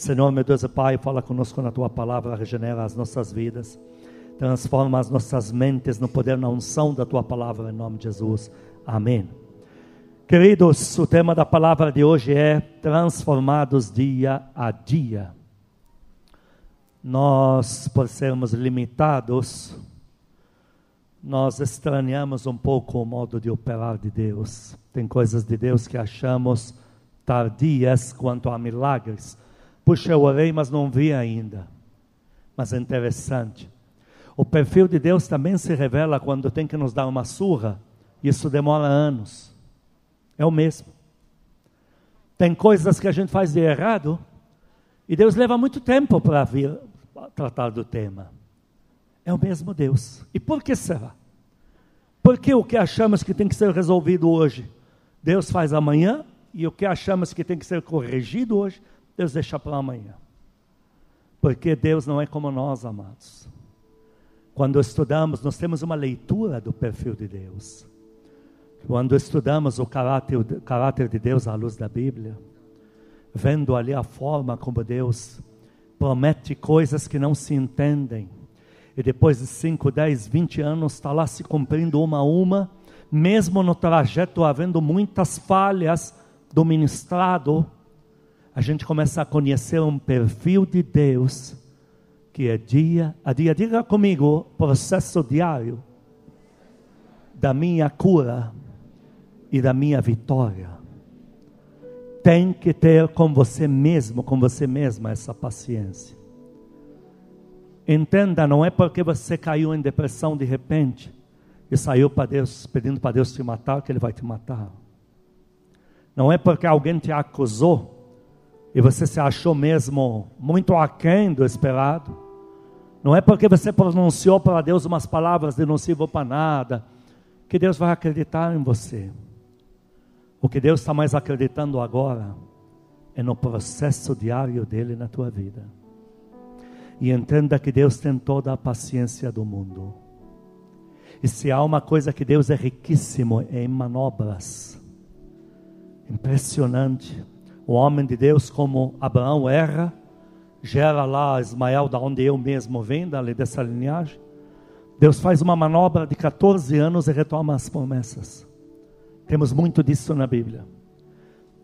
Senhor, meu Deus e Pai, fala conosco na tua palavra, regenera as nossas vidas, transforma as nossas mentes no poder, na unção da tua palavra, em nome de Jesus. Amém. Queridos, o tema da palavra de hoje é transformados dia a dia. Nós, por sermos limitados, nós estranhamos um pouco o modo de operar de Deus. Tem coisas de Deus que achamos tardias quanto a milagres Puxa, eu orei, mas não vi ainda. Mas é interessante. O perfil de Deus também se revela quando tem que nos dar uma surra. Isso demora anos. É o mesmo. Tem coisas que a gente faz de errado e Deus leva muito tempo para vir tratar do tema. É o mesmo Deus. E por que será? Porque o que achamos que tem que ser resolvido hoje, Deus faz amanhã, e o que achamos que tem que ser corrigido hoje, Deus deixa para amanhã. Porque Deus não é como nós, amados. Quando estudamos, nós temos uma leitura do perfil de Deus. Quando estudamos o caráter, o caráter de Deus à luz da Bíblia, vendo ali a forma como Deus promete coisas que não se entendem, e depois de 5, 10, 20 anos está lá se cumprindo uma a uma, mesmo no trajeto havendo muitas falhas do ministrado, a gente começa a conhecer um perfil de Deus que é dia a dia. Diga comigo, processo diário da minha cura e da minha vitória. Tem que ter com você mesmo, com você mesma, essa paciência. Entenda, não é porque você caiu em depressão de repente e saiu para Deus pedindo para Deus te matar que Ele vai te matar. Não é porque alguém te acusou e você se achou mesmo muito aquém do esperado, não é porque você pronunciou para Deus umas palavras de não sirvo para nada, que Deus vai acreditar em você. O que Deus está mais acreditando agora é no processo diário dele na tua vida. E entenda que Deus tem toda a paciência do mundo. E se há uma coisa que Deus é riquíssimo, é em manobras. Impressionante. O homem de Deus, como Abraão erra, gera lá Ismael, da onde eu mesmo venho, dali dessa linhagem. Deus faz uma manobra de 14 anos e retoma as promessas. Temos muito disso na Bíblia.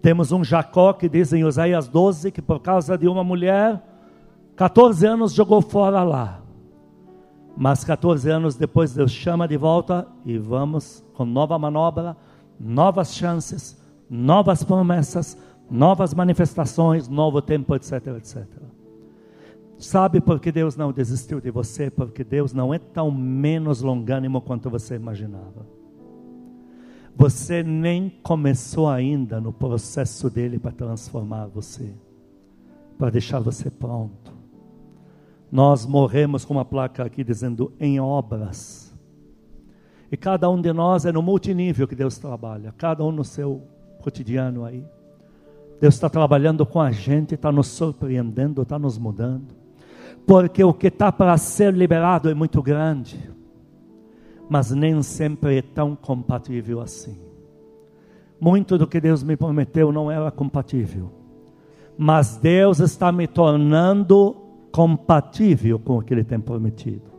Temos um Jacó que diz em Oséias 12 que por causa de uma mulher, 14 anos jogou fora lá. Mas 14 anos depois Deus chama de volta e vamos com nova manobra, novas chances, novas promessas, novas manifestações, novo tempo, etc, etc. Sabe por que Deus não desistiu de você? Porque Deus não é tão menos longânimo quanto você imaginava. Você nem começou ainda no processo dele para transformar você, para deixar você pronto. Nós morremos com uma placa aqui dizendo em obras. E cada um de nós é no multinível que Deus trabalha, cada um no seu cotidiano aí. Deus está trabalhando com a gente, está nos surpreendendo, está nos mudando. Porque o que está para ser liberado é muito grande, mas nem sempre é tão compatível assim. Muito do que Deus me prometeu não era compatível, mas Deus está me tornando compatível com o que Ele tem prometido.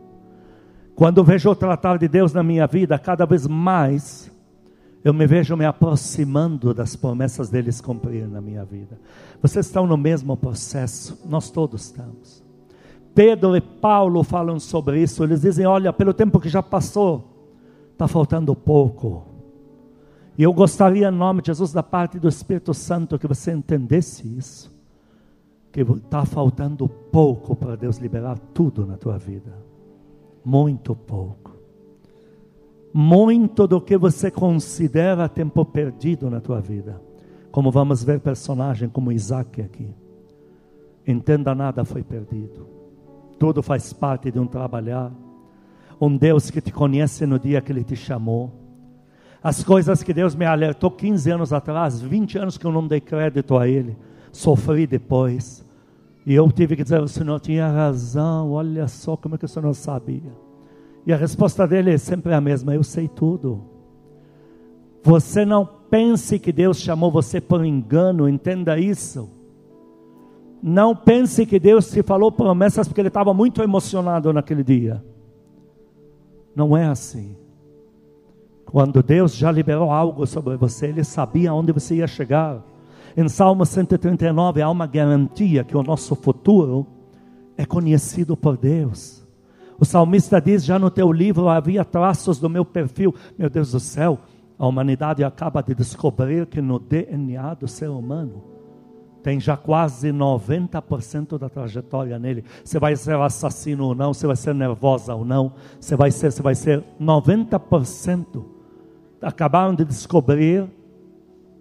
Quando vejo o tratar de Deus na minha vida, cada vez mais eu me vejo me aproximando das promessas deles cumprir na minha vida. Vocês estão no mesmo processo, nós todos estamos. Pedro e Paulo falam sobre isso, eles dizem: olha, pelo tempo que já passou, está faltando pouco. E eu gostaria, em nome de Jesus, da parte do Espírito Santo, que você entendesse isso. Que está faltando pouco para Deus liberar tudo na tua vida. Muito pouco muito do que você considera tempo perdido na tua vida. Como vamos ver personagem como Isaac aqui. Entenda nada foi perdido. Tudo faz parte de um trabalhar. Um Deus que te conhece no dia que Ele te chamou. As coisas que Deus me alertou 15 anos atrás, 20 anos que eu não dei crédito a Ele, sofri depois. E eu tive que dizer: o Senhor tinha razão, olha só como é que o Senhor sabia. E a resposta dele é sempre a mesma: Eu sei tudo. Você não pense que Deus chamou você por engano, entenda isso. Não pense que Deus te falou promessas porque ele estava muito emocionado naquele dia. Não é assim. Quando Deus já liberou algo sobre você, Ele sabia onde você ia chegar. Em Salmo 139 há uma garantia que o nosso futuro é conhecido por Deus. O salmista diz: Já no teu livro havia traços do meu perfil. Meu Deus do céu, a humanidade acaba de descobrir que no DNA do ser humano tem já quase 90% da trajetória nele. Você vai ser assassino ou não, você vai ser nervosa ou não, você vai ser, você vai ser 90%. Acabaram de descobrir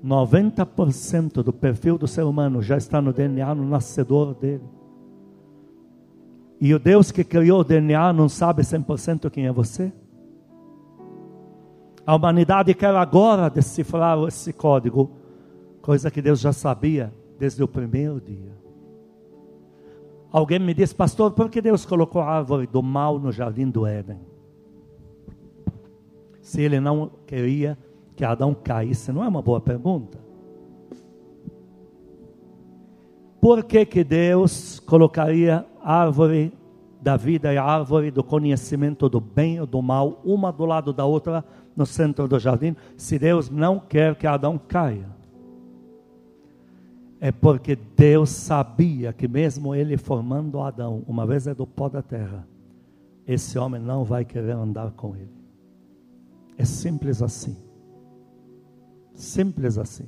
90% do perfil do ser humano já está no DNA, no nascedor dele. E o Deus que criou o DNA não sabe 100% quem é você? A humanidade quer agora decifrar esse código, coisa que Deus já sabia desde o primeiro dia. Alguém me disse, pastor, por que Deus colocou a árvore do mal no jardim do Éden? Se ele não queria que Adão caísse, não é uma boa pergunta. Por que, que Deus colocaria árvore da vida e a árvore do conhecimento do bem e do mal, uma do lado da outra, no centro do jardim, se Deus não quer que Adão caia. É porque Deus sabia que, mesmo ele formando Adão, uma vez é do pó da terra, esse homem não vai querer andar com ele. É simples assim. Simples assim.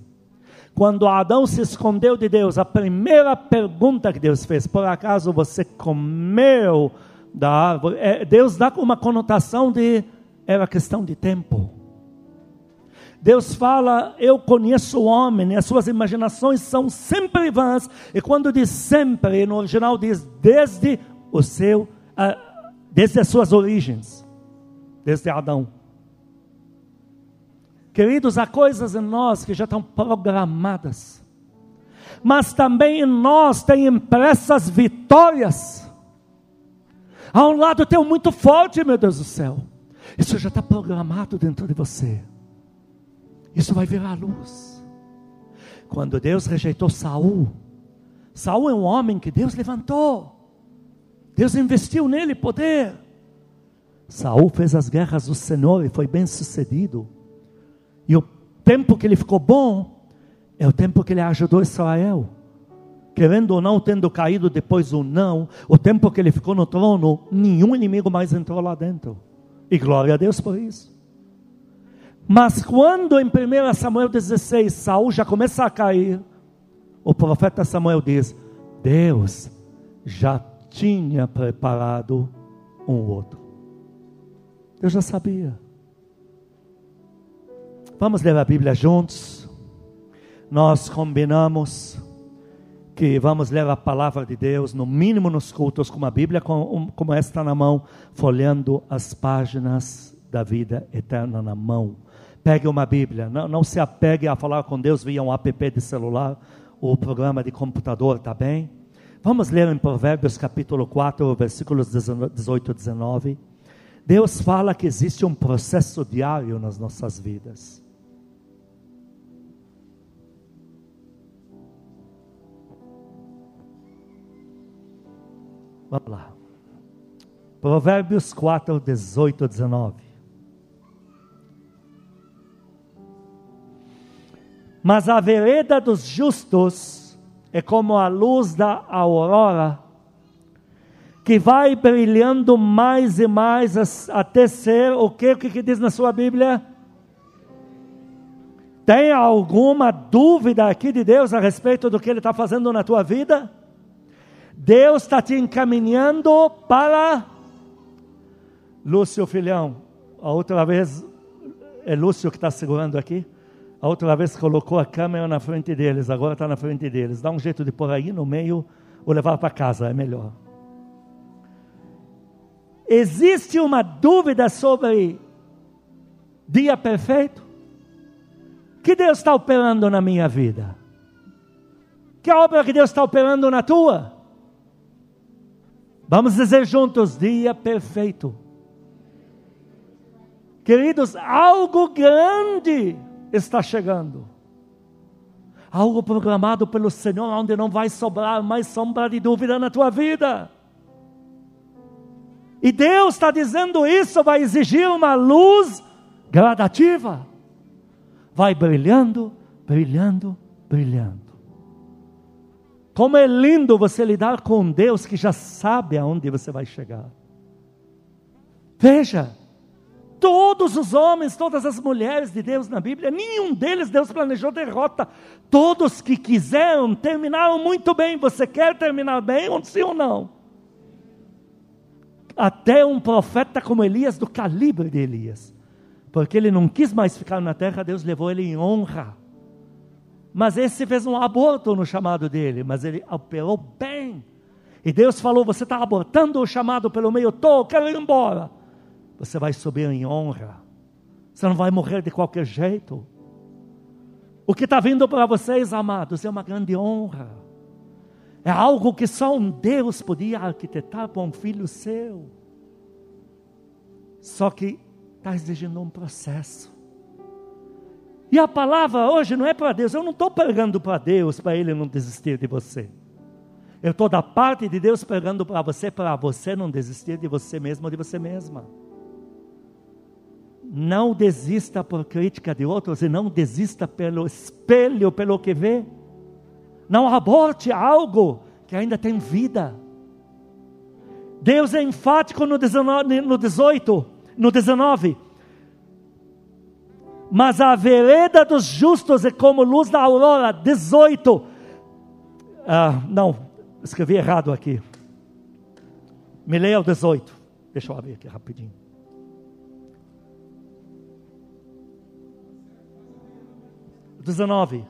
Quando Adão se escondeu de Deus, a primeira pergunta que Deus fez: por acaso você comeu da árvore? É, Deus dá uma conotação de era questão de tempo. Deus fala, eu conheço o homem, e as suas imaginações são sempre vãs. E quando diz sempre, no original diz desde o seu, uh, desde as suas origens, desde Adão. Queridos, há coisas em nós que já estão programadas, mas também em nós tem impressas vitórias. Há um lado teu muito forte, meu Deus do céu. Isso já está programado dentro de você. Isso vai vir à luz. Quando Deus rejeitou Saul, Saul é um homem que Deus levantou. Deus investiu nele poder. Saul fez as guerras do Senhor e foi bem sucedido. E o tempo que ele ficou bom é o tempo que ele ajudou Israel. Querendo ou não, tendo caído depois ou não, o tempo que ele ficou no trono, nenhum inimigo mais entrou lá dentro. E glória a Deus por isso. Mas quando em 1 Samuel 16 Saul já começa a cair, o profeta Samuel diz: Deus já tinha preparado um outro. Deus já sabia. Vamos ler a Bíblia juntos. Nós combinamos que vamos ler a palavra de Deus, no mínimo nos cultos, com uma Bíblia como, esta na mão, folheando as páginas da vida eterna na mão. Pegue uma Bíblia, não, não se apegue a falar com Deus via um app de celular ou programa de computador, tá bem? Vamos ler em Provérbios capítulo 4, versículos 18 e 19. Deus fala que existe um processo diário nas nossas vidas. Vamos lá. Provérbios 4, 18 a 19. Mas a vereda dos justos é como a luz da aurora, que vai brilhando mais e mais até ser o que, o que diz na sua Bíblia? Tem alguma dúvida aqui de Deus a respeito do que Ele está fazendo na tua vida? Deus está te encaminhando para Lúcio Filhão. A outra vez é Lúcio que está segurando aqui. A outra vez colocou a câmera na frente deles, agora está na frente deles. Dá um jeito de pôr aí no meio ou levar para casa, é melhor. Existe uma dúvida sobre dia perfeito? Que Deus está operando na minha vida? Que obra que Deus está operando na tua? Vamos dizer juntos: dia perfeito. Queridos, algo grande está chegando. algo programado pelo Senhor, onde não vai sobrar mais sombra de dúvida na tua vida. E Deus está dizendo isso, vai exigir uma luz gradativa. Vai brilhando, brilhando, brilhando. Como é lindo você lidar com Deus que já sabe aonde você vai chegar. Veja, todos os homens, todas as mulheres de Deus na Bíblia, nenhum deles Deus planejou derrota. Todos que quiseram terminaram muito bem. Você quer terminar bem, sim ou não? Até um profeta como Elias, do calibre de Elias, porque ele não quis mais ficar na terra, Deus levou ele em honra. Mas esse fez um aborto no chamado dele, mas ele operou bem. E Deus falou: Você está abortando o chamado pelo meio, estou, quero ir embora você vai subir em honra. Você não vai morrer de qualquer jeito. O que está vindo para vocês, amados, é uma grande honra. É algo que só um Deus podia arquitetar para um filho seu. Só que está exigindo um processo. E a palavra hoje não é para Deus. Eu não estou pregando para Deus para Ele não desistir de você. Eu estou da parte de Deus pregando para você, para você não desistir de você mesmo ou de você mesma. Não desista por crítica de outros e não desista pelo espelho, pelo que vê. Não aborte algo que ainda tem vida. Deus é enfático no, 19, no 18, no 19. Mas a vereda dos justos é como luz da aurora. 18. Ah, não, escrevi errado aqui. Me leia o 18. Deixa eu abrir aqui rapidinho. 19.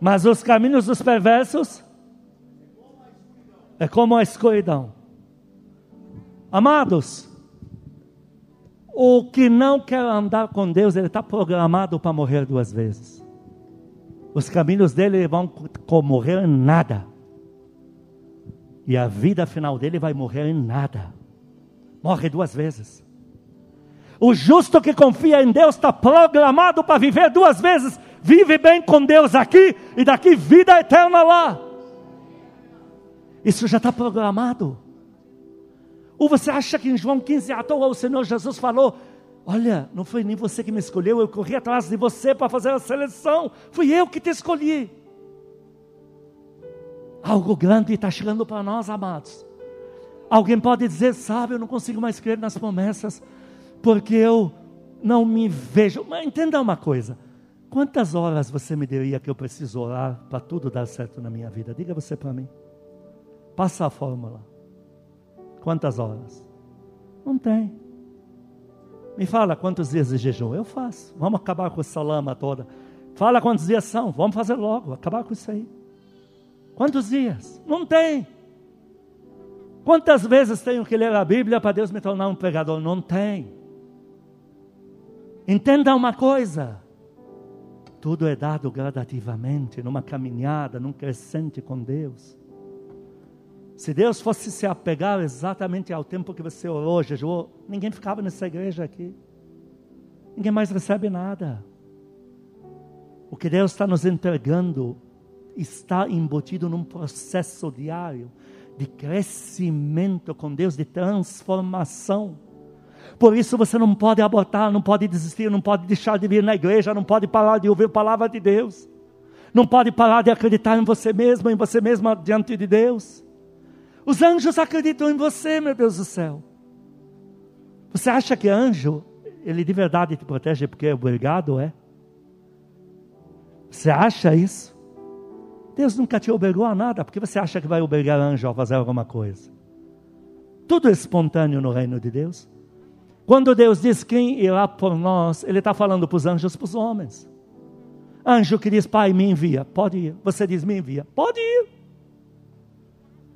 Mas os caminhos dos perversos é como a escuridão. Amados, o que não quer andar com Deus, ele está programado para morrer duas vezes. Os caminhos dele vão morrer em nada. E a vida final dele vai morrer em nada. Morre duas vezes. O justo que confia em Deus está programado para viver duas vezes. Vive bem com Deus aqui e daqui vida eterna lá. Isso já está programado. Ou você acha que em João 15 à toa o Senhor Jesus falou: Olha, não foi nem você que me escolheu, eu corri atrás de você para fazer a seleção. Fui eu que te escolhi. Algo grande está chegando para nós, amados. Alguém pode dizer, sabe, eu não consigo mais crer nas promessas porque eu não me vejo. Mas entenda uma coisa: quantas horas você me diria que eu preciso orar para tudo dar certo na minha vida? Diga você para mim. Passa a fórmula. Quantas horas? Não tem. Me fala quantos dias de jejum eu faço. Vamos acabar com essa lama toda. Fala quantos dias são. Vamos fazer logo. Acabar com isso aí. Quantos dias? Não tem. Quantas vezes tenho que ler a Bíblia para Deus me tornar um pregador? Não tem. Entenda uma coisa: tudo é dado gradativamente, numa caminhada, num crescente com Deus. Se Deus fosse se apegar exatamente ao tempo que você orou, jejuou, ninguém ficava nessa igreja aqui. Ninguém mais recebe nada. O que Deus está nos entregando está embutido num processo diário de crescimento com Deus, de transformação. Por isso você não pode abortar, não pode desistir, não pode deixar de vir na igreja, não pode parar de ouvir a palavra de Deus. Não pode parar de acreditar em você mesmo, em você mesma diante de Deus. Os anjos acreditam em você, meu Deus do céu. Você acha que anjo, ele de verdade te protege porque é obrigado, é? Você acha isso? Deus nunca te obrigou a nada, porque você acha que vai obrigar anjo a fazer alguma coisa. Tudo é espontâneo no reino de Deus. Quando Deus diz quem irá por nós, Ele está falando para os anjos, para os homens. Anjo que diz, Pai, me envia, pode ir. Você diz, me envia, pode ir.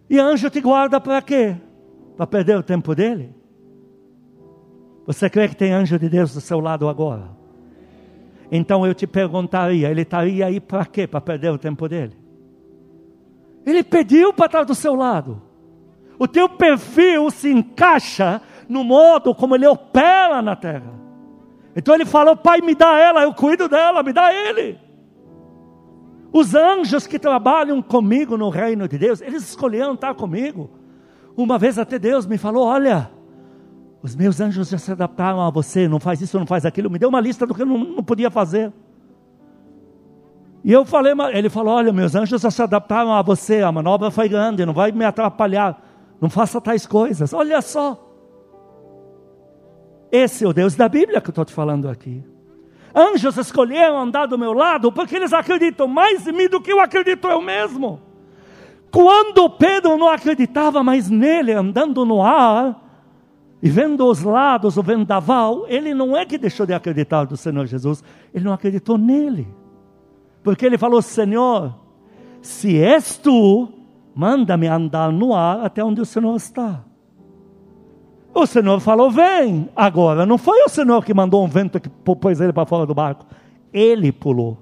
E anjo te guarda para quê? Para perder o tempo dele? Você crê que tem anjo de Deus do seu lado agora? Então eu te perguntaria, ele estaria aí para quê? Para perder o tempo dele? Ele pediu para estar do seu lado. O teu perfil se encaixa no modo como ele opera na terra. Então ele falou: Pai, me dá ela, eu cuido dela, me dá ele. Os anjos que trabalham comigo no reino de Deus, eles escolheram estar comigo. Uma vez até Deus me falou: Olha, os meus anjos já se adaptaram a você, não faz isso, não faz aquilo. Me deu uma lista do que eu não, não podia fazer. E eu falei, ele falou: Olha, meus anjos já se adaptaram a você, a manobra foi grande, não vai me atrapalhar. Não faça tais coisas. Olha só. Esse é o Deus da Bíblia que eu estou te falando aqui. Anjos escolheram andar do meu lado porque eles acreditam mais em mim do que eu acredito eu mesmo. Quando Pedro não acreditava mais nele andando no ar e vendo os lados, o vendaval, ele não é que deixou de acreditar do Senhor Jesus, ele não acreditou nele. Porque ele falou: Senhor, se és tu, manda-me andar no ar até onde o Senhor está. O Senhor falou: Vem. Agora, não foi o Senhor que mandou um vento que pôs ele para fora do barco. Ele pulou.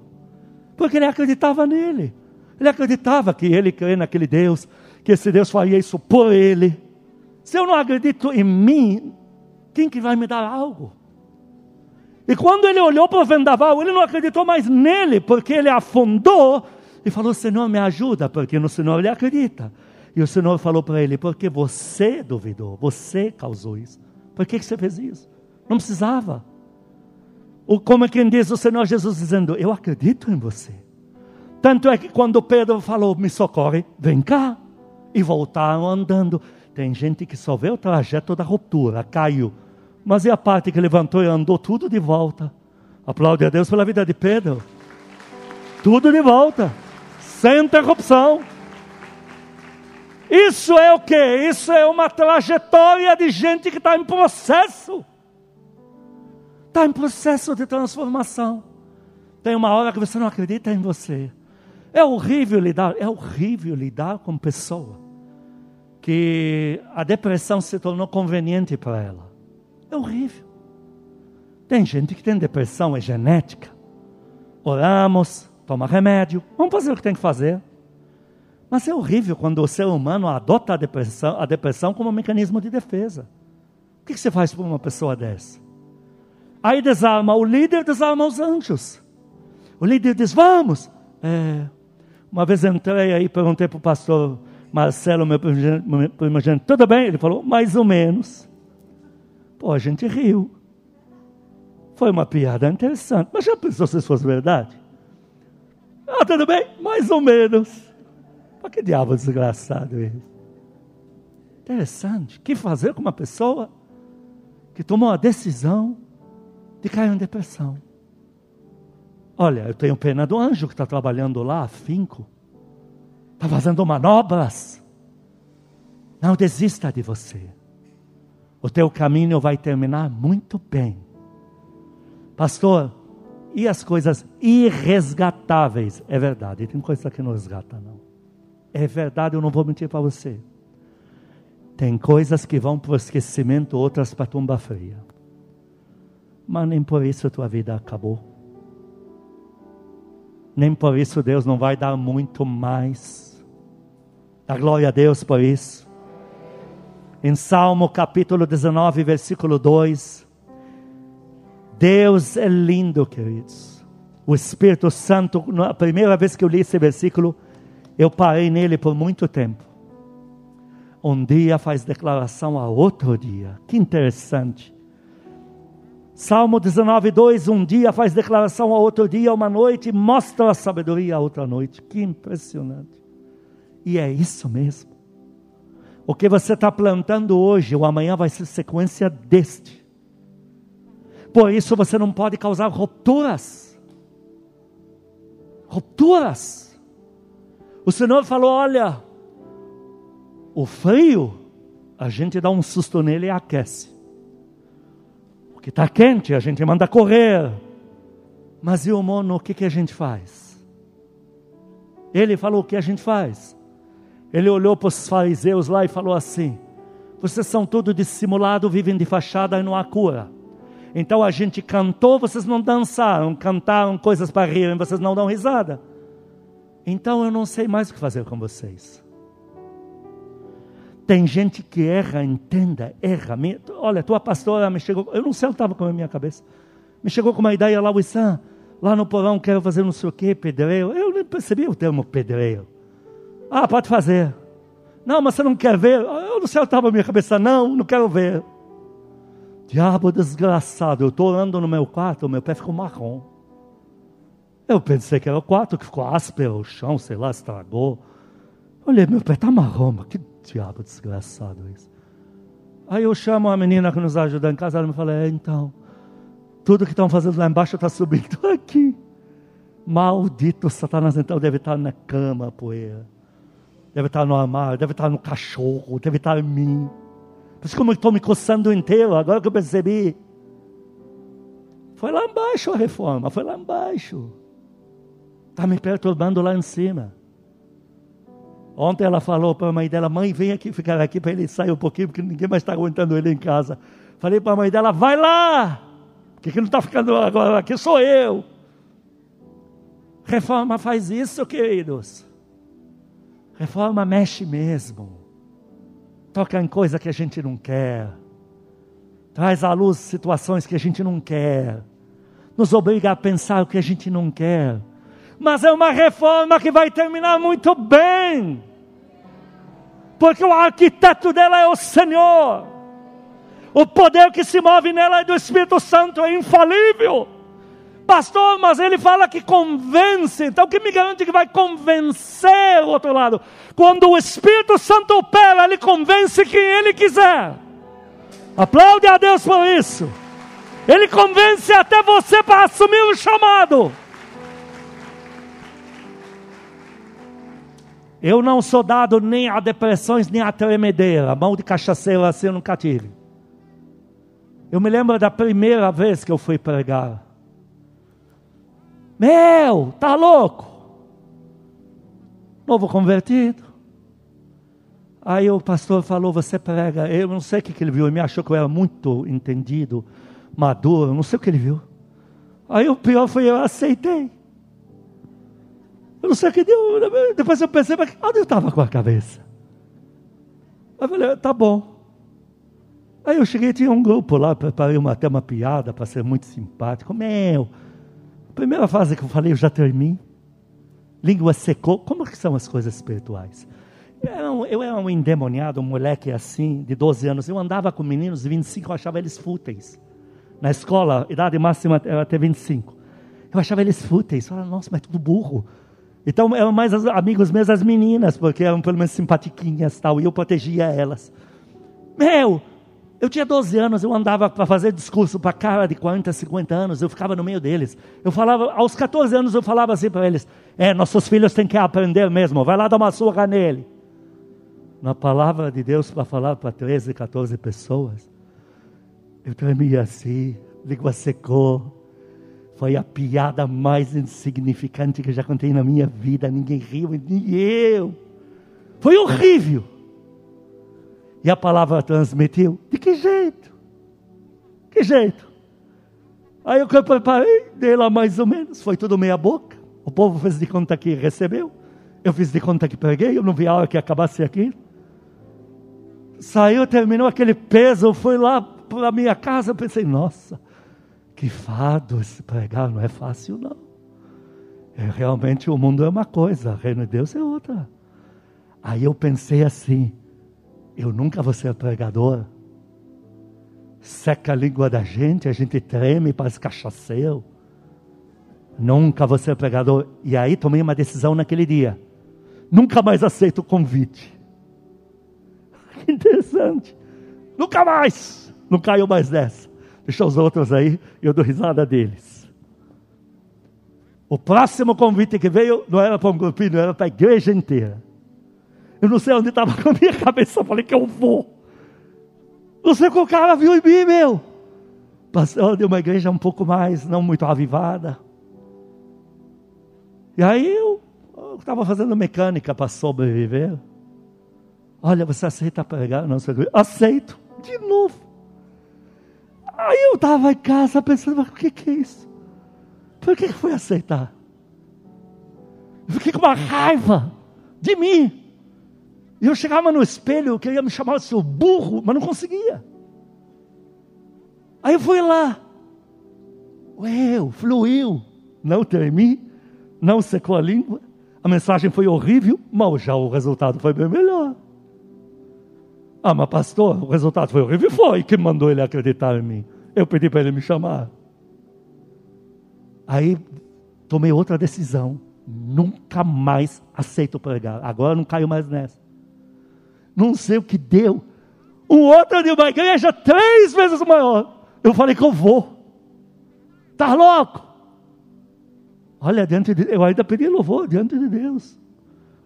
Porque ele acreditava nele. Ele acreditava que ele crê naquele Deus, que esse Deus faria isso por ele. Se eu não acredito em mim, quem que vai me dar algo? E quando ele olhou para o vendaval, ele não acreditou mais nele, porque ele afundou e falou: Senhor, me ajuda, porque no Senhor ele acredita. E o Senhor falou para ele: Porque você duvidou, você causou isso. Por que, que você fez isso? Não precisava. Ou como é quem diz o Senhor Jesus dizendo: Eu acredito em você. Tanto é que quando Pedro falou: Me socorre, vem cá. E voltaram andando. Tem gente que só vê o trajeto da ruptura, caiu. Mas e a parte que levantou e andou tudo de volta? Aplaude a Deus pela vida de Pedro. Tudo de volta sem interrupção. Isso é o que? Isso é uma trajetória de gente que está em processo. Está em processo de transformação. Tem uma hora que você não acredita em você. É horrível lidar, é horrível lidar com pessoa que a depressão se tornou conveniente para ela. É horrível. Tem gente que tem depressão, é genética. Oramos, toma remédio, vamos fazer o que tem que fazer. Mas é horrível quando o ser humano adota a depressão, a depressão como um mecanismo de defesa. O que você faz por uma pessoa dessa? Aí desarma, o líder desarma os anjos. O líder diz: Vamos. É, uma vez entrei aí, perguntei para o pastor Marcelo, meu primogênito, tudo bem? Ele falou: Mais ou menos. Pô, a gente riu. Foi uma piada interessante. Mas já pensou se isso fosse verdade? Ah, tudo bem? Mais ou menos. Mas que diabo desgraçado ele. Interessante. O que fazer com uma pessoa que tomou a decisão de cair em depressão? Olha, eu tenho pena do anjo que está trabalhando lá, afinco. Está fazendo manobras. Não desista de você. O teu caminho vai terminar muito bem. Pastor, e as coisas irresgatáveis. É verdade, tem coisa que não resgata, não. É verdade, eu não vou mentir para você. Tem coisas que vão para o esquecimento, outras para a tumba fria. Mas nem por isso a tua vida acabou. Nem por isso Deus não vai dar muito mais. Dá glória a Deus por isso. Em Salmo capítulo 19, versículo 2, Deus é lindo, queridos. O Espírito Santo, a primeira vez que eu li esse versículo, eu parei nele por muito tempo. Um dia faz declaração a outro dia. Que interessante. Salmo 19, 2. Um dia faz declaração a outro dia, uma noite, mostra a sabedoria a outra noite. Que impressionante. E é isso mesmo. O que você está plantando hoje, ou amanhã vai ser sequência deste. Por isso você não pode causar rupturas. Rupturas. O Senhor falou: olha, o frio, a gente dá um susto nele e aquece. O que está quente, a gente manda correr. Mas e o mono, o que, que a gente faz? Ele falou: o que a gente faz? Ele olhou para os fariseus lá e falou assim: vocês são tudo dissimulado, vivem de fachada e não há cura. Então a gente cantou, vocês não dançaram, cantaram coisas para rirem, vocês não dão risada. Então eu não sei mais o que fazer com vocês. Tem gente que erra, entenda, erra. Olha, tua pastora me chegou, eu não sei o que estava com a minha cabeça. Me chegou com uma ideia lá, o Issan, lá no porão quero fazer não sei o quê, pedreiro. Eu nem percebi o termo pedreiro. Ah, pode fazer. Não, mas você não quer ver? Eu não sei, estava na minha cabeça, não, não quero ver. Diabo desgraçado, eu estou orando no meu quarto, o meu pé ficou marrom. Eu pensei que era o quarto que ficou áspero, o chão, sei lá, estragou. Olhei, meu pé está marrom, que diabo desgraçado isso. Aí eu chamo a menina que nos ajuda em casa, ela me fala, é, então, tudo que estão fazendo lá embaixo está subindo aqui. Maldito Satanás, então deve estar na cama, poeira. Deve estar no armário, deve estar no cachorro, deve estar em mim. Por isso como eu estou me coçando inteiro, agora que eu percebi. Foi lá embaixo a reforma, foi lá embaixo. Está me perturbando lá em cima. Ontem ela falou para a mãe dela, mãe, vem aqui ficar aqui para ele sair um pouquinho, porque ninguém mais está aguentando ele em casa. Falei para a mãe dela, vai lá! Porque que não está ficando agora aqui, sou eu. Reforma faz isso, queridos. Reforma mexe mesmo. Toca em coisa que a gente não quer. Traz à luz situações que a gente não quer. Nos obriga a pensar o que a gente não quer mas é uma reforma que vai terminar muito bem, porque o arquiteto dela é o Senhor, o poder que se move nela é do Espírito Santo, é infalível. Pastor, mas ele fala que convence, então que me garante que vai convencer o outro lado? Quando o Espírito Santo opera, ele convence quem ele quiser. Aplaude a Deus por isso. Ele convence até você para assumir o chamado. Eu não sou dado nem a depressões, nem a tremedeira. Mão de cachaceiro assim eu nunca tive. Eu me lembro da primeira vez que eu fui pregar. Meu, tá louco? Novo convertido. Aí o pastor falou: Você prega. Eu não sei o que ele viu. Ele me achou que eu era muito entendido, maduro. Não sei o que ele viu. Aí o pior foi eu aceitei. Eu não sei o que deu. Depois eu pensei, mas onde eu estava com a cabeça? Eu falei, tá bom. Aí eu cheguei, tinha um grupo lá, preparei uma, até uma piada para ser muito simpático. Meu, primeira frase que eu falei, eu já terminei. Língua secou. Como que são as coisas espirituais? Eu era, um, eu era um endemoniado, um moleque assim, de 12 anos. Eu andava com meninos de 25, eu achava eles fúteis. Na escola, idade máxima era até 25. Eu achava eles fúteis. Eu falava, nossa, mas é tudo burro. Então eram mais amigos meus as meninas, porque eram pelo menos simpatiquinhas tal, e eu protegia elas. Meu, eu tinha 12 anos, eu andava para fazer discurso para cara de 40, 50 anos, eu ficava no meio deles. Eu falava, aos 14 anos eu falava assim para eles: É, nossos filhos têm que aprender mesmo, vai lá dar uma surra nele. Na palavra de Deus para falar para 13, 14 pessoas, eu tremia assim, língua secou, foi a piada mais insignificante que já contei na minha vida. Ninguém riu, nem eu. Foi horrível. E a palavra transmitiu. De que jeito? Que jeito? Aí eu preparei, dei lá mais ou menos. Foi tudo meia boca. O povo fez de conta que recebeu. Eu fiz de conta que peguei. Eu não vi a hora que acabasse aquilo. Saiu, terminou aquele peso. Eu fui lá para minha casa. Pensei, nossa que fado esse pregar, não é fácil não. É, realmente o mundo é uma coisa, o reino de Deus é outra. Aí eu pensei assim, eu nunca vou ser pregador. Seca a língua da gente, a gente treme, parece cachaceiro. Nunca vou ser pregador. E aí tomei uma decisão naquele dia. Nunca mais aceito o convite. Que interessante. Nunca mais. Não caiu mais dessa. Deixa os outros aí, eu dou risada deles. O próximo convite que veio não era para um grupinho, era para a igreja inteira. Eu não sei onde estava com a minha cabeça, eu falei que eu vou. Não sei que o cara viu em mim, meu. Pastor de uma igreja um pouco mais, não muito avivada. E aí eu estava fazendo mecânica para sobreviver. Olha, você aceita pregar? Não, aceito. De novo. Aí eu estava em casa pensando, mas o que, que é isso? Por que, que foi aceitar? Eu fiquei com uma raiva de mim. E eu chegava no espelho, eu queria me chamar seu burro, mas não conseguia. Aí eu fui lá. Ué, fluiu. Não tremi, não secou a língua. A mensagem foi horrível, mas já o resultado foi bem melhor. Ah, mas pastor, o resultado foi horrível. Foi que mandou ele acreditar em mim. Eu pedi para ele me chamar. Aí tomei outra decisão. Nunca mais aceito pregar. Agora não caio mais nessa. Não sei o que deu. O outro de uma igreja três vezes maior. Eu falei que eu vou. Tá louco? Olha, diante de, eu ainda pedi louvor diante de Deus.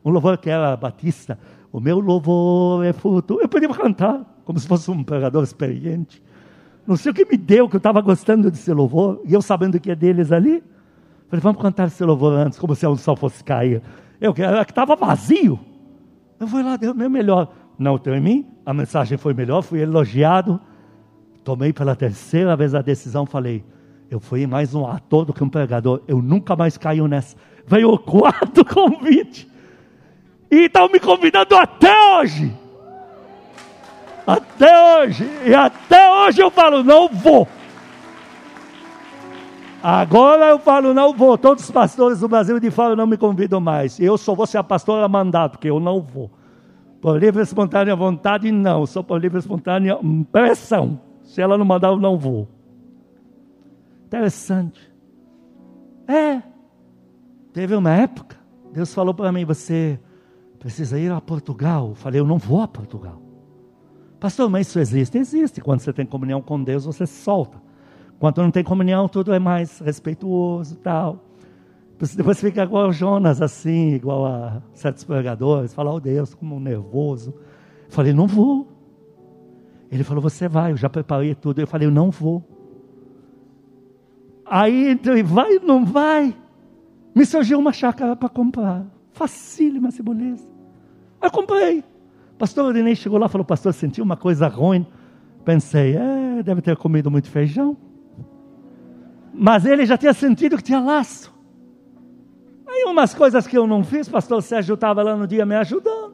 Um louvor que era batista. O meu louvor é fruto. Eu pedi para cantar, como se fosse um pregador experiente. Não sei o que me deu, que eu estava gostando desse louvor, e eu sabendo que é deles ali. Falei, vamos cantar esse louvor antes, como se o sol fosse cair. Eu que estava vazio. Eu fui lá, deu o meu melhor. Não terminei, a mensagem foi melhor, fui elogiado. Tomei pela terceira vez a decisão, falei, eu fui mais um ator do que um pregador. Eu nunca mais caio nessa. Veio o quarto convite. E estão me convidando até hoje. Até hoje. E até hoje eu falo, não vou. Agora eu falo, não vou. Todos os pastores do Brasil de fora não me convidam mais. Eu só vou ser a pastora mandada, porque eu não vou. Por livre e espontânea vontade, não. Só por livre e espontânea pressão. Se ela não mandar, eu não vou. Interessante. É. Teve uma época, Deus falou para mim: você precisa ir a Portugal. Eu falei: eu não vou a Portugal. Pastor, mas isso existe? Existe. Quando você tem comunhão com Deus, você solta. Quando não tem comunhão, tudo é mais respeituoso tal. Depois fica igual Jonas, assim, igual a certos pregadores, falar, oh Deus, como nervoso. Eu falei, não vou. Ele falou, você vai, eu já preparei tudo. Eu falei, eu não vou. Aí entrei, vai ou não vai? Me surgiu uma chácara para comprar. Facílima, ceboleza. Aí eu comprei. Pastor Orinei chegou lá e falou, pastor, senti uma coisa ruim. Pensei, é, deve ter comido muito feijão. Mas ele já tinha sentido que tinha laço. Aí umas coisas que eu não fiz, pastor Sérgio estava lá no dia me ajudando.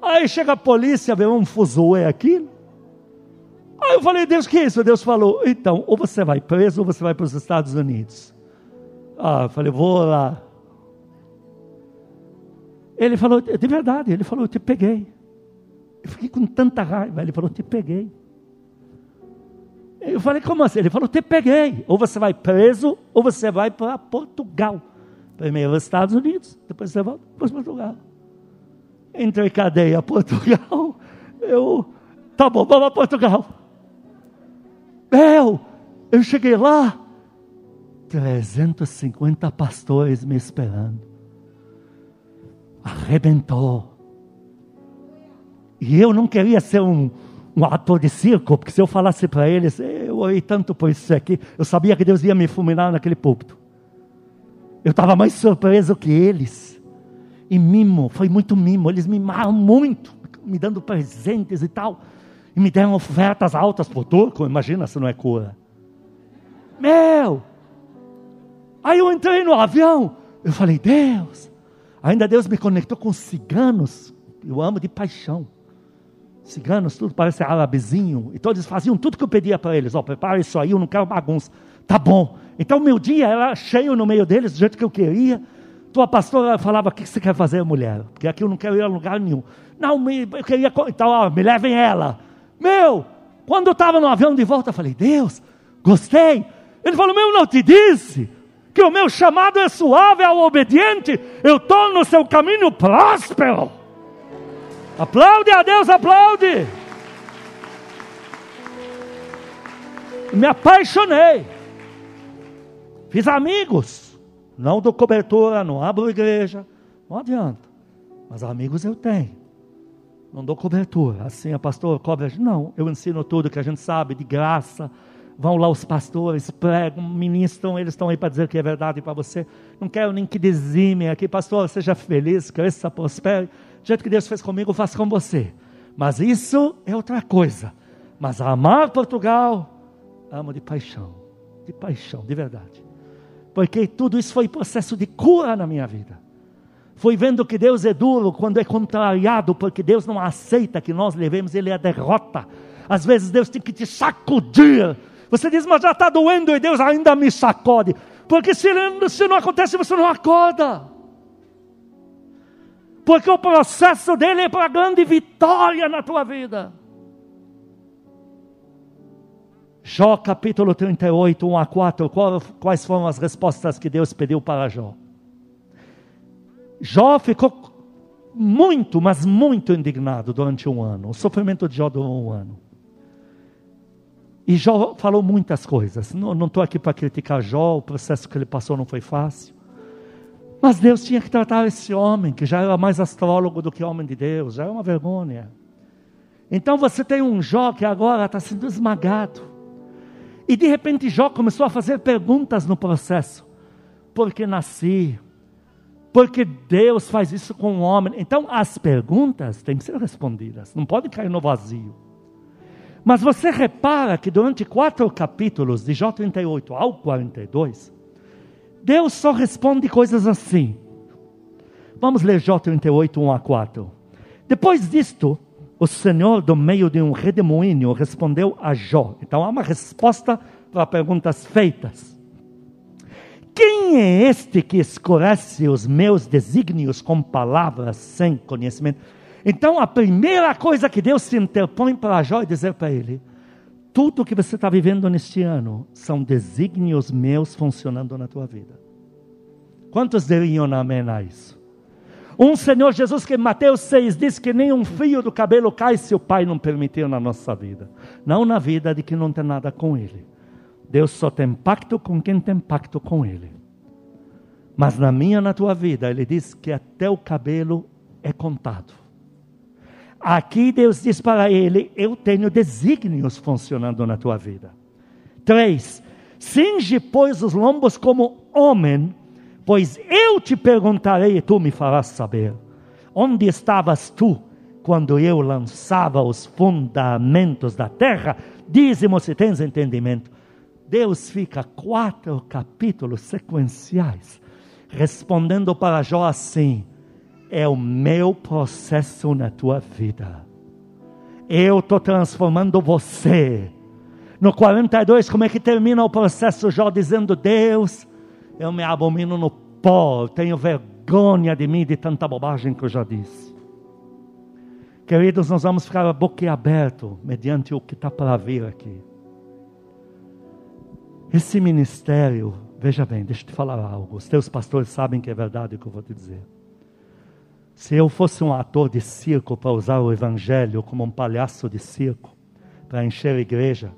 Aí chega a polícia, vê um fuzuê aqui. Aí eu falei, Deus, que é isso? Deus falou, então, ou você vai preso ou você vai para os Estados Unidos. Ah, eu falei, vou lá. Ele falou, de verdade, ele falou, eu te peguei. Eu fiquei com tanta raiva, ele falou, te peguei. Eu falei, como assim? Ele falou, te peguei. Ou você vai preso, ou você vai para Portugal. Primeiro os Estados Unidos, depois você volta para Portugal. Entrei cadeia Portugal. Eu, tá bom, vamos para Portugal. Eu, eu cheguei lá, 350 pastores me esperando. Arrebentou. E eu não queria ser um, um ator de circo, porque se eu falasse para eles, eu orei tanto por isso aqui, eu sabia que Deus ia me fulminar naquele púlpito. Eu estava mais surpreso que eles. E mimo, foi muito mimo, eles mimaram muito, me dando presentes e tal e me deram ofertas altas por turco, imagina se não é cura. Meu! Aí eu entrei no avião, eu falei, Deus, ainda Deus me conectou com ciganos, eu amo de paixão. Ciganos, tudo parece árabezinho, e todos faziam tudo que eu pedia para eles, ó, oh, prepara isso aí, eu não quero bagunça. Tá bom. Então meu dia era cheio no meio deles, do jeito que eu queria. Tua pastora falava, o que você quer fazer, mulher? Porque aqui eu não quero ir a lugar nenhum. Não, eu queria, então, ó, me levem ela. Meu, quando eu estava no avião de volta, eu falei, Deus, gostei. Ele falou, meu, não te disse que o meu chamado é suave ao obediente, eu estou no seu caminho próspero. Aplaude a Deus, aplaude. Me apaixonei. Fiz amigos. Não dou cobertura, não abro igreja. Não adianta. Mas amigos eu tenho. Não dou cobertura. Assim, a pastor cobre. Não, eu ensino tudo que a gente sabe, de graça. Vão lá os pastores, pregam, ministram, eles estão aí para dizer que é verdade para você. Não quero nem que dizime aqui, pastor, seja feliz, cresça, prospere. Do jeito que Deus fez comigo, faço com você. Mas isso é outra coisa. Mas amar Portugal, amo de paixão. De paixão, de verdade. Porque tudo isso foi processo de cura na minha vida. Foi vendo que Deus é duro quando é contrariado, porque Deus não aceita que nós levemos Ele a derrota. Às vezes Deus tem que te sacudir, Você diz, mas já está doendo e Deus ainda me sacode. Porque se, se não acontece, você não acorda. Porque o processo dele é para grande vitória na tua vida. Jó capítulo 38, 1 a 4, quais foram as respostas que Deus pediu para Jó? Jó ficou muito, mas muito indignado durante um ano. O sofrimento de Jó durou um ano. E Jó falou muitas coisas. Não estou aqui para criticar Jó, o processo que ele passou não foi fácil. Mas Deus tinha que tratar esse homem, que já era mais astrólogo do que homem de Deus, já é uma vergonha. Então você tem um Jó que agora está sendo esmagado. E de repente Jó começou a fazer perguntas no processo. Por que nasci? Porque Deus faz isso com o homem. Então as perguntas têm que ser respondidas, não pode cair no vazio. Mas você repara que durante quatro capítulos, de Jó 38 ao 42, Deus só responde coisas assim. Vamos ler Jó 38, 1 a 4. Depois disto, o Senhor, do meio de um redemoinho, respondeu a Jó. Então há uma resposta para perguntas feitas. Quem é este que escurece os meus desígnios com palavras sem conhecimento? Então, a primeira coisa que Deus se interpõe para Jó é dizer para ele: tudo que você está vivendo neste ano são desígnios meus funcionando na tua vida. Quantos diriam amém a isso? Um Senhor Jesus que em Mateus 6 diz que nem um fio do cabelo cai se o Pai não permitir na nossa vida. Não na vida de quem não tem nada com Ele. Deus só tem pacto com quem tem pacto com Ele. Mas na minha, na tua vida, Ele diz que até o cabelo é contado. Aqui Deus diz para ele: Eu tenho desígnios funcionando na tua vida. Três, cinge, pois, os lombos como homem, pois eu te perguntarei e tu me farás saber. Onde estavas tu quando eu lançava os fundamentos da terra? Dize-me se tens entendimento. Deus fica quatro capítulos sequenciais respondendo para Jó assim: é o meu processo na tua vida. Eu estou transformando você. No 42, como é que termina o processo? Jó dizendo: Deus, eu me abomino no pó, tenho vergonha de mim, de tanta bobagem que eu já disse. Queridos, nós vamos ficar a boca aberto mediante o que está para vir aqui. Esse ministério, veja bem, deixa eu te falar algo. Os teus pastores sabem que é verdade o que eu vou te dizer. Se eu fosse um ator de circo para usar o evangelho como um palhaço de circo, para encher a igreja,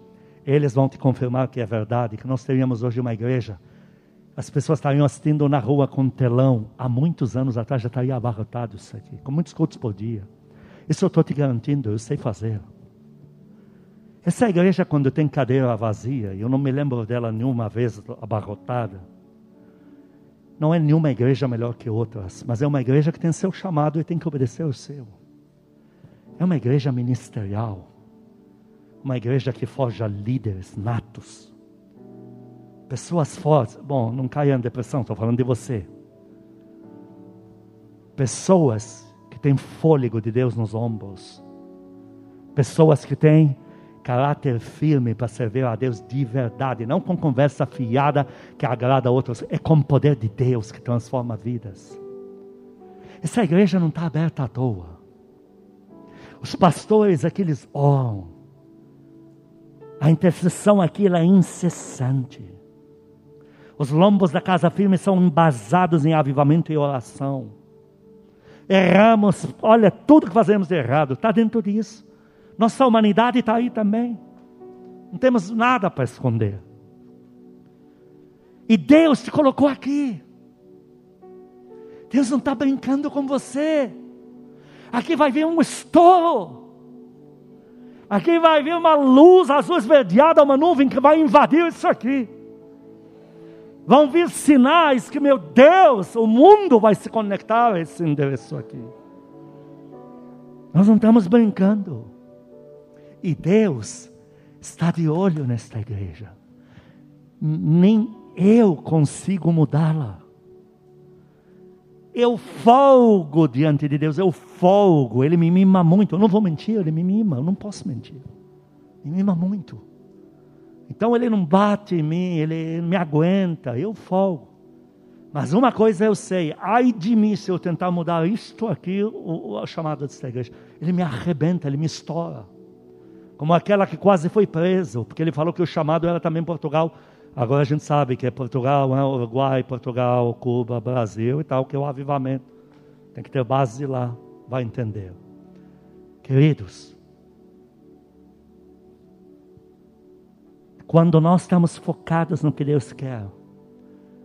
eles vão te confirmar que é verdade, que nós teríamos hoje uma igreja. As pessoas estariam assistindo na rua com um telão. Há muitos anos atrás já estaria abarrotado isso aqui, com muitos cultos por dia. Isso eu estou te garantindo, eu sei fazer. Essa igreja, quando tem cadeira vazia, eu não me lembro dela nenhuma vez abarrotada. Não é nenhuma igreja melhor que outras, mas é uma igreja que tem seu chamado e tem que obedecer o seu. É uma igreja ministerial. Uma igreja que forja líderes natos. Pessoas fortes. Bom, não caia em depressão, estou falando de você. Pessoas que têm fôlego de Deus nos ombros. Pessoas que têm caráter firme para servir a Deus de verdade, não com conversa fiada que agrada a outros, é com o poder de Deus que transforma vidas. Essa igreja não está aberta à toa. Os pastores aqui eles oram. A intercessão aqui é incessante. Os lombos da casa firme são embasados em avivamento e oração. Erramos, olha, tudo que fazemos de errado está dentro disso. Nossa humanidade está aí também. Não temos nada para esconder. E Deus te colocou aqui. Deus não está brincando com você. Aqui vai vir um estouro. Aqui vai vir uma luz azul esverdeada, uma nuvem que vai invadir isso aqui. Vão vir sinais que, meu Deus, o mundo vai se conectar a esse endereço aqui. Nós não estamos brincando. E Deus está de olho nesta igreja. Nem eu consigo mudá-la. Eu folgo diante de Deus, eu folgo. Ele me mima muito. Eu não vou mentir, ele me mima, eu não posso mentir. Me mima muito. Então ele não bate em mim, ele me aguenta, eu folgo. Mas uma coisa eu sei, ai de mim se eu tentar mudar isto aqui, o, chamado desta igreja. Ele me arrebenta, ele me estoura. Como aquela que quase foi preso, porque ele falou que o chamado era também Portugal. Agora a gente sabe que é Portugal, é Uruguai, Portugal, Cuba, Brasil e tal, que é o avivamento. Tem que ter base lá, vai entender. Queridos, quando nós estamos focados no que Deus quer,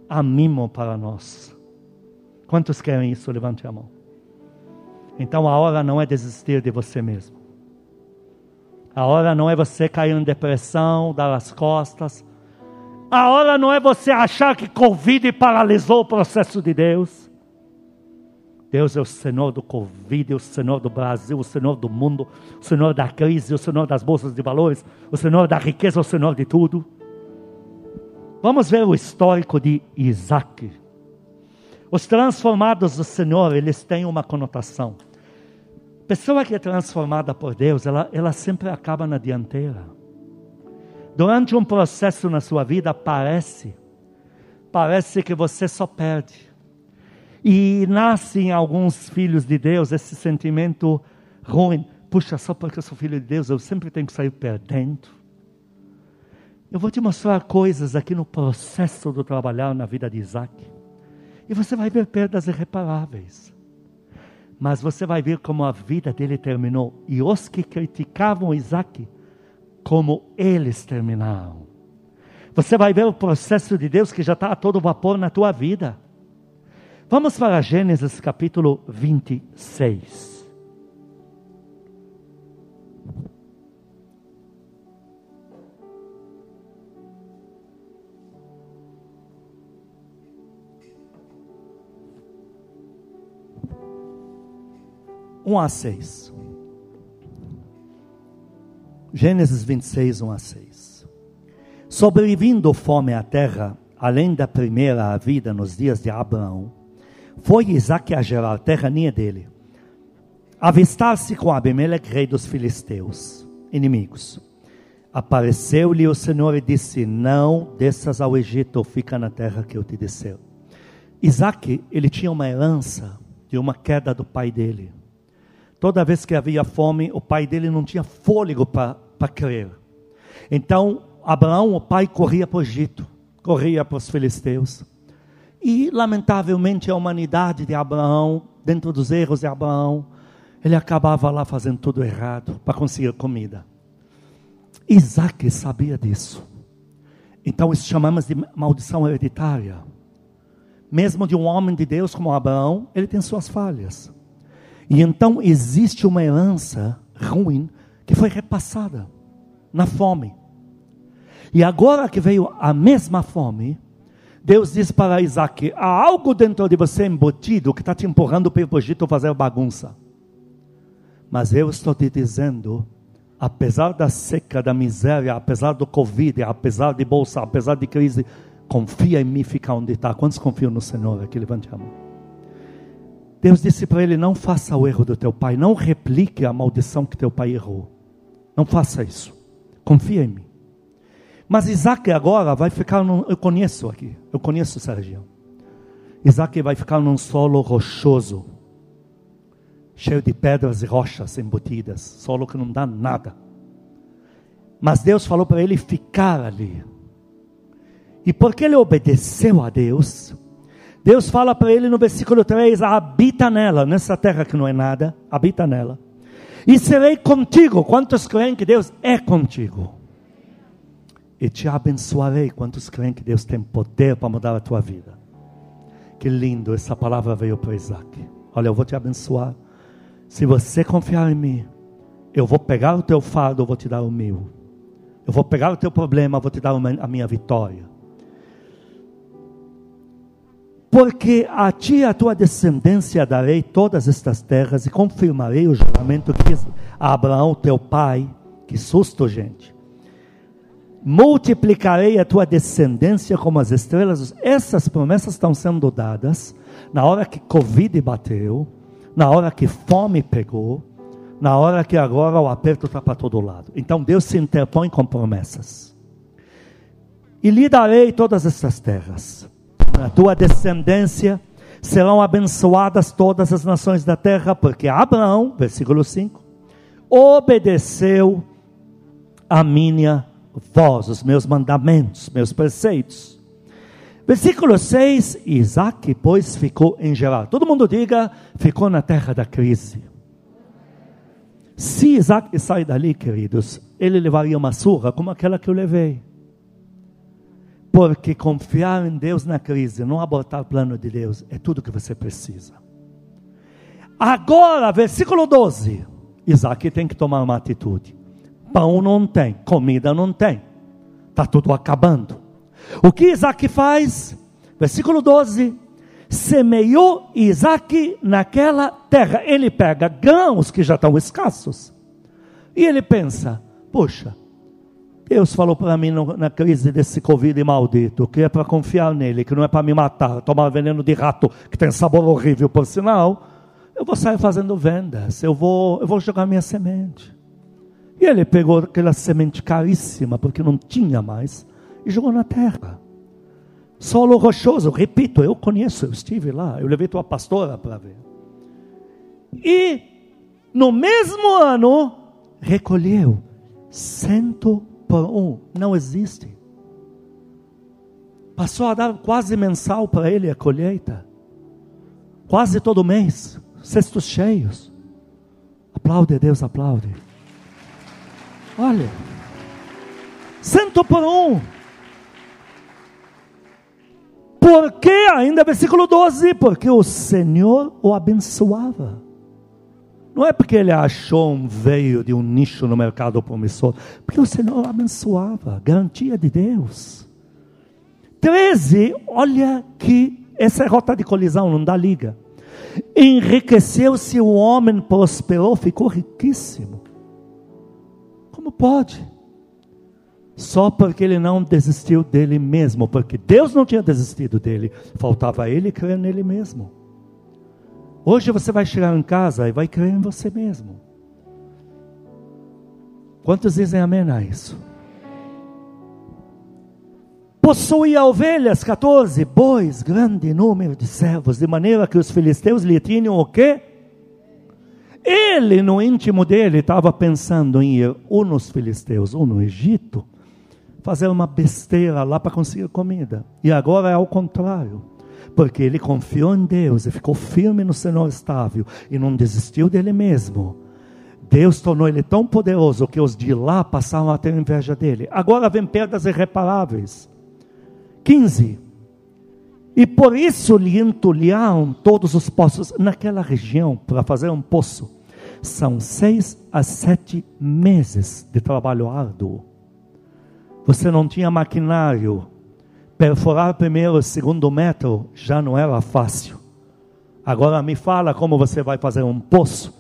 há mimo para nós. Quantos querem isso? Levante a mão. Então a hora não é desistir de você mesmo. A hora não é você cair em depressão, dar as costas. A hora não é você achar que Covid paralisou o processo de Deus. Deus é o Senhor do Covid, o Senhor do Brasil, o Senhor do mundo, o Senhor da crise, o Senhor das bolsas de valores, o Senhor da riqueza, o Senhor de tudo. Vamos ver o histórico de Isaac. Os transformados do Senhor, eles têm uma conotação. Pessoa que é transformada por Deus, ela, ela sempre acaba na dianteira. Durante um processo na sua vida, parece, parece que você só perde. E nasce em alguns filhos de Deus esse sentimento ruim. Puxa, só porque eu sou filho de Deus, eu sempre tenho que sair perdendo. Eu vou te mostrar coisas aqui no processo do trabalhar na vida de Isaac. E você vai ver perdas irreparáveis. Mas você vai ver como a vida dele terminou. E os que criticavam Isaac, como eles terminaram. Você vai ver o processo de Deus que já está a todo vapor na tua vida. Vamos para Gênesis capítulo 26. Um a seis. Gênesis 26, 1 a 6. Sobrevindo fome à terra, além da primeira vida nos dias de Abraão, foi Isaac a Gerar, terraninha dele, avistar-se com Abimeleque, rei dos filisteus, inimigos. Apareceu-lhe o Senhor e disse: Não desças ao Egito, fica na terra que eu te descer. Isaac, ele tinha uma herança de uma queda do pai dele. Toda vez que havia fome, o pai dele não tinha fôlego para crer. Então, Abraão, o pai, corria para o Egito, corria para os filisteus. E, lamentavelmente, a humanidade de Abraão, dentro dos erros de Abraão, ele acabava lá fazendo tudo errado para conseguir comida. Isaac sabia disso. Então, isso chamamos de maldição hereditária. Mesmo de um homem de Deus como Abraão, ele tem suas falhas. E então existe uma herança ruim que foi repassada na fome. E agora que veio a mesma fome, Deus diz para Isaac: há algo dentro de você embutido que está te empurrando para o Egito fazer bagunça. Mas eu estou te dizendo, apesar da seca, da miséria, apesar do Covid, apesar de bolsa, apesar de crise, confia em mim, fica onde está. Quantos confiam no Senhor? Aqui levante a mão. Deus disse para ele: Não faça o erro do teu pai, não replique a maldição que teu pai errou. Não faça isso. Confia em mim. Mas Isaac agora vai ficar num. Eu conheço aqui, eu conheço essa região. Isaac vai ficar num solo rochoso, cheio de pedras e rochas embutidas, solo que não dá nada. Mas Deus falou para ele ficar ali. E porque ele obedeceu a Deus, Deus fala para ele no versículo 3: habita nela, nessa terra que não é nada, habita nela. E serei contigo. Quantos creem que Deus é contigo? E te abençoarei. Quantos creem que Deus tem poder para mudar a tua vida? Que lindo, essa palavra veio para Isaac. Olha, eu vou te abençoar. Se você confiar em mim, eu vou pegar o teu fardo, eu vou te dar o meu. Eu vou pegar o teu problema, eu vou te dar a minha vitória porque a ti e a tua descendência darei todas estas terras e confirmarei o juramento que fiz a Abraão, teu pai. Que susto, gente. Multiplicarei a tua descendência como as estrelas. Essas promessas estão sendo dadas na hora que Covid bateu, na hora que fome pegou, na hora que agora o aperto está para todo lado. Então Deus se interpõe com promessas. e lhe darei todas essas terras. Na tua descendência serão abençoadas todas as nações da terra, porque Abraão, versículo 5, obedeceu a minha voz, os meus mandamentos, meus preceitos. Versículo 6, Isaac, pois, ficou em Gerar. Todo mundo diga, ficou na terra da crise. Se Isaac sai dali, queridos, ele levaria uma surra como aquela que eu levei. Porque confiar em Deus na crise, não abortar o plano de Deus, é tudo que você precisa. Agora, versículo 12. Isaac tem que tomar uma atitude. Pão não tem, comida não tem. Está tudo acabando. O que Isaac faz? Versículo 12. Semeou Isaac naquela terra. Ele pega grãos que já estão escassos. E ele pensa: puxa, Deus falou para mim na crise desse Covid maldito que é para confiar nele, que não é para me matar, tomar veneno de rato que tem sabor horrível por sinal. Eu vou sair fazendo vendas, eu vou, eu vou jogar minha semente. E ele pegou aquela semente caríssima, porque não tinha mais, e jogou na terra. Solo rochoso, repito, eu conheço, eu estive lá, eu levei tua pastora para ver. E no mesmo ano recolheu cento por um não existe. Passou a dar quase mensal para ele a colheita. Quase todo mês, cestos cheios. Aplaude Deus, aplaude. Olha, cento por um. Porque, ainda versículo 12, porque o Senhor o abençoava. Não é porque ele achou um veio de um nicho no mercado promissor, porque o Senhor abençoava, garantia de Deus. 13, olha que essa é rota de colisão, não dá liga. Enriqueceu-se o homem, prosperou, ficou riquíssimo. Como pode? Só porque ele não desistiu dele mesmo, porque Deus não tinha desistido dele, faltava ele crer nele mesmo. Hoje você vai chegar em casa e vai crer em você mesmo. Quantos dizem amém a isso? Possuía ovelhas, 14, bois, grande número de servos, de maneira que os filisteus lhe tinham o quê? Ele, no íntimo dele, estava pensando em ir ou nos filisteus ou no Egito, fazer uma besteira lá para conseguir comida. E agora é ao contrário porque ele confiou em Deus e ficou firme no Senhor estável e não desistiu dele mesmo. Deus tornou ele tão poderoso que os de lá passaram a ter inveja dele. Agora vem perdas irreparáveis. 15. E por isso lhe entulharam todos os poços naquela região para fazer um poço. São seis a sete meses de trabalho árduo. Você não tinha maquinário, Perforar primeiro e segundo metro já não era fácil. Agora me fala como você vai fazer um poço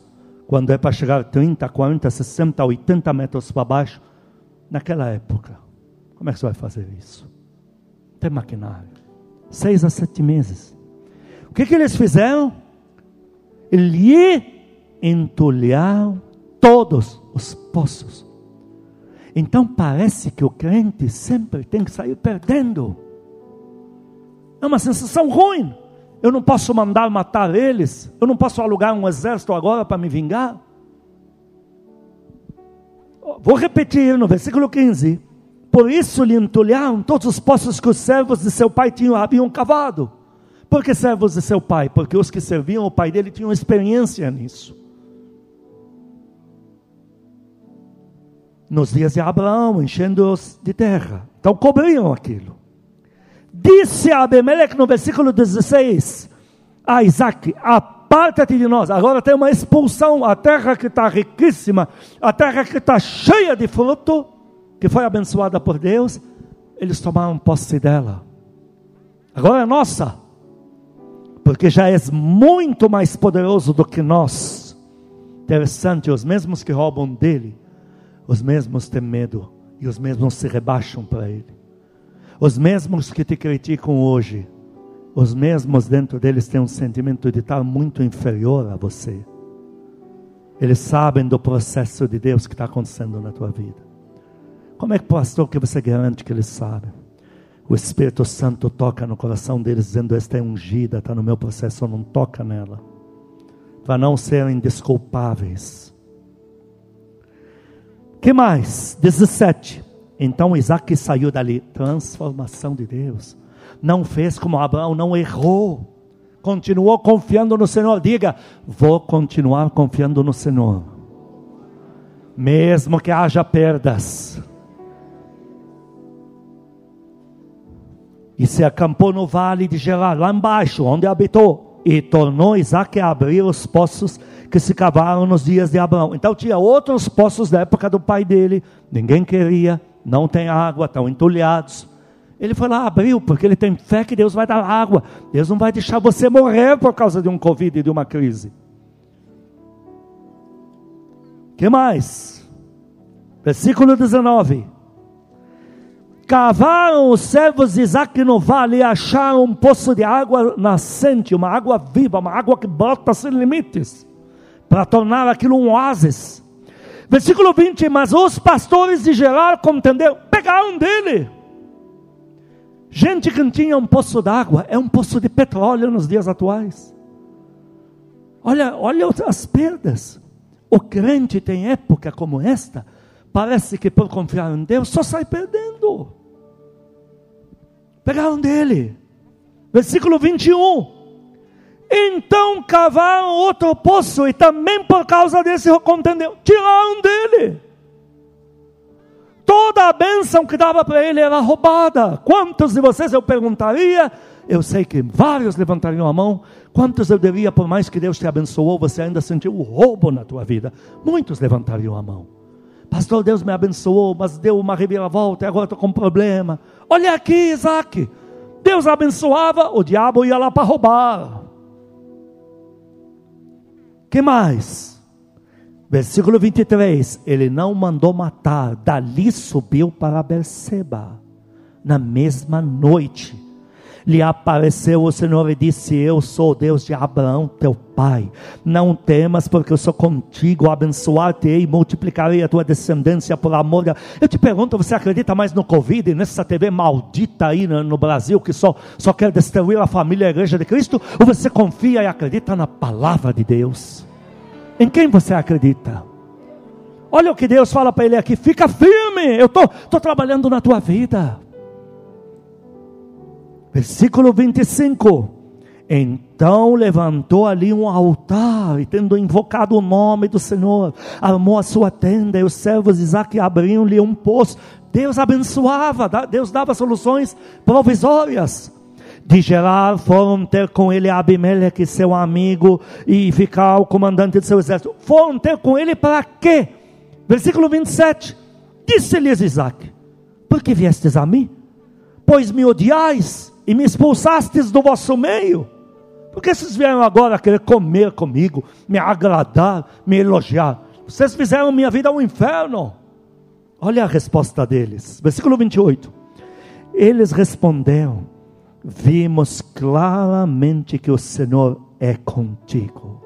quando é para chegar 30, 40, 60, 80 metros para baixo. Naquela época, como é que você vai fazer isso? Tem maquinário. Seis a sete meses. O que, que eles fizeram? Lhe entulharam todos os poços. Então parece que o crente sempre tem que sair perdendo. É uma sensação ruim. Eu não posso mandar matar eles. Eu não posso alugar um exército agora para me vingar. Vou repetir no versículo 15. Por isso lhe entulharam todos os poços que os servos de seu pai tinham, haviam cavado. Por que servos de seu pai? Porque os que serviam o pai dele tinham experiência nisso. Nos dias de Abraão, enchendo-os de terra. Então cobriam aquilo. Disse Abimelech no versículo 16 a Isaac: Aparta-te de nós. Agora tem uma expulsão. A terra que está riquíssima, a terra que está cheia de fruto, que foi abençoada por Deus, eles tomaram posse dela. Agora é nossa, porque já és muito mais poderoso do que nós. Interessante, os mesmos que roubam dele, os mesmos têm medo e os mesmos se rebaixam para ele. Os mesmos que te criticam hoje, os mesmos dentro deles têm um sentimento de estar muito inferior a você. Eles sabem do processo de Deus que está acontecendo na tua vida. Como é que, pastor, que você garante que eles sabem? o Espírito Santo toca no coração deles, dizendo: Esta é ungida, está no meu processo, não toca nela, para não serem desculpáveis. que mais? 17. Então Isaac saiu dali, transformação de Deus. Não fez como Abraão, não errou, continuou confiando no Senhor. Diga: Vou continuar confiando no Senhor, mesmo que haja perdas e se acampou no vale de Gerar, lá embaixo, onde habitou, e tornou Isaac a abrir os poços que se cavaram nos dias de Abraão. Então tinha outros poços da época do pai dele, ninguém queria, não tem água, estão entulhados. Ele foi lá, abriu, porque ele tem fé que Deus vai dar água. Deus não vai deixar você morrer por causa de um Covid e de uma crise. que mais? Versículo 19. Cavaram os servos de Isaac no vale e acharam um poço de água nascente, uma água viva, uma água que brota sem limites, para tornar aquilo um oásis. Versículo 20: Mas os pastores de Gerar contenderam, pegaram dele. Gente que não tinha um poço d'água, é um poço de petróleo nos dias atuais. Olha, olha as perdas. O crente tem época como esta, parece que por confiar em Deus só sai perdendo. Pegaram dele. Versículo 21. Então cavaram outro poço e também por causa desse contendeu. Tiraram dele. Toda a bênção que dava para ele era roubada. Quantos de vocês eu perguntaria? Eu sei que vários levantariam a mão. Quantos eu diria, por mais que Deus te abençoou, você ainda sentiu o roubo na tua vida? Muitos levantariam a mão. Pastor, Deus me abençoou, mas deu uma reviravolta e agora estou com um problema. Olha aqui, Isaac. Deus abençoava, o diabo ia lá para roubar. Que mais? Versículo 23. Ele não mandou matar, dali subiu para Berseba, na mesma noite lhe apareceu o Senhor e disse: Eu sou o Deus de Abraão, teu pai. Não temas, porque eu sou contigo, abençoar-te e multiplicarei a tua descendência por amor. Eu te pergunto: você acredita mais no Covid, nessa TV maldita aí no, no Brasil, que só, só quer destruir a família e a igreja de Cristo? Ou você confia e acredita na palavra de Deus? Em quem você acredita? Olha o que Deus fala para ele aqui: fica firme, eu estou trabalhando na tua vida. Versículo 25. Então levantou ali um altar, e tendo invocado o nome do Senhor, armou a sua tenda, e os servos de Isaac abriam-lhe um poço. Deus abençoava, Deus dava soluções provisórias. De Gerar foram ter com ele Abimeleque, seu amigo, e ficar o comandante de seu exército. Foram ter com ele para quê? Versículo 27. Disse-lhes Isaac: Por que viestes a mim? Pois me odiais e me expulsastes do vosso meio? Porque vocês vieram agora querer comer comigo, me agradar, me elogiar? Vocês fizeram minha vida um inferno. Olha a resposta deles, versículo 28. Eles responderam: Vimos claramente que o Senhor é contigo.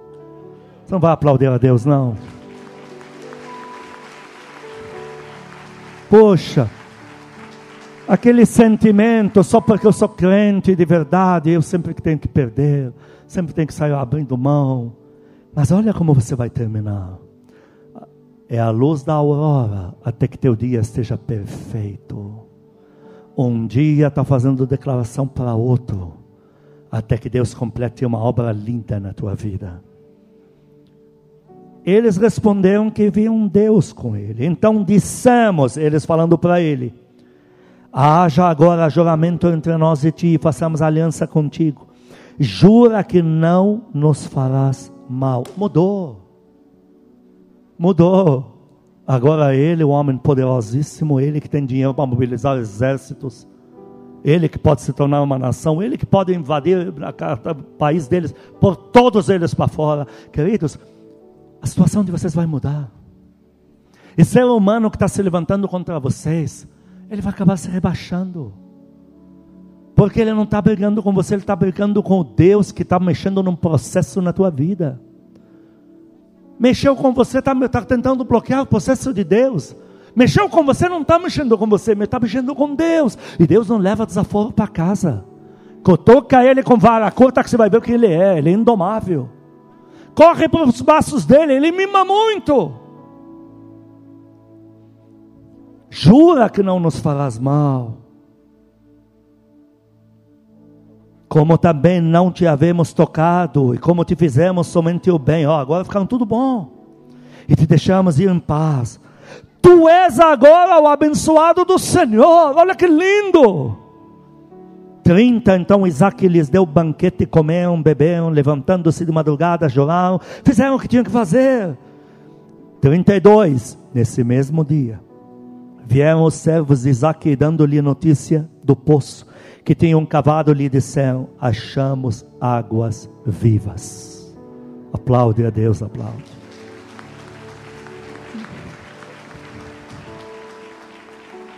Você não vai aplaudir a Deus, não. Poxa, aquele sentimento, só porque eu sou crente de verdade, eu sempre tenho que perder, sempre tenho que sair abrindo mão. Mas olha como você vai terminar. É a luz da aurora até que teu dia esteja perfeito. Um dia está fazendo declaração para outro, até que Deus complete uma obra linda na tua vida. Eles responderam que viam Deus com ele. Então dissemos, eles falando para ele: Haja agora juramento entre nós e ti, façamos aliança contigo. Jura que não nos farás mal. Mudou. Mudou. Agora ele, o homem poderosíssimo, ele que tem dinheiro para mobilizar exércitos, ele que pode se tornar uma nação, ele que pode invadir o país deles, por todos eles para fora. Queridos, a situação de vocês vai mudar. E ser humano que está se levantando contra vocês, ele vai acabar se rebaixando. Porque ele não está brigando com você, ele está brigando com o Deus que está mexendo num processo na tua vida. Mexeu com você, está tá tentando bloquear o processo de Deus. Mexeu com você, não está mexendo com você, mas está mexendo com Deus. E Deus não leva desaforo para casa. Toca ele com vara curta que você vai ver o que ele é. Ele é indomável. Corre para os braços dele, ele mima muito. Jura que não nos farás mal. Como também não te havemos tocado, e como te fizemos somente o bem. Ó, agora ficaram tudo bom. E te deixamos ir em paz Tu és agora o abençoado do Senhor. Olha que lindo. 30, então Isaac lhes deu banquete, comeram, beberam, levantando-se de madrugada, choraram, fizeram o que tinham que fazer. 32, nesse mesmo dia, vieram os servos de Isaac dando-lhe notícia do poço que tinham cavado, lhe disseram: Achamos águas vivas. Aplaude a Deus, aplaude.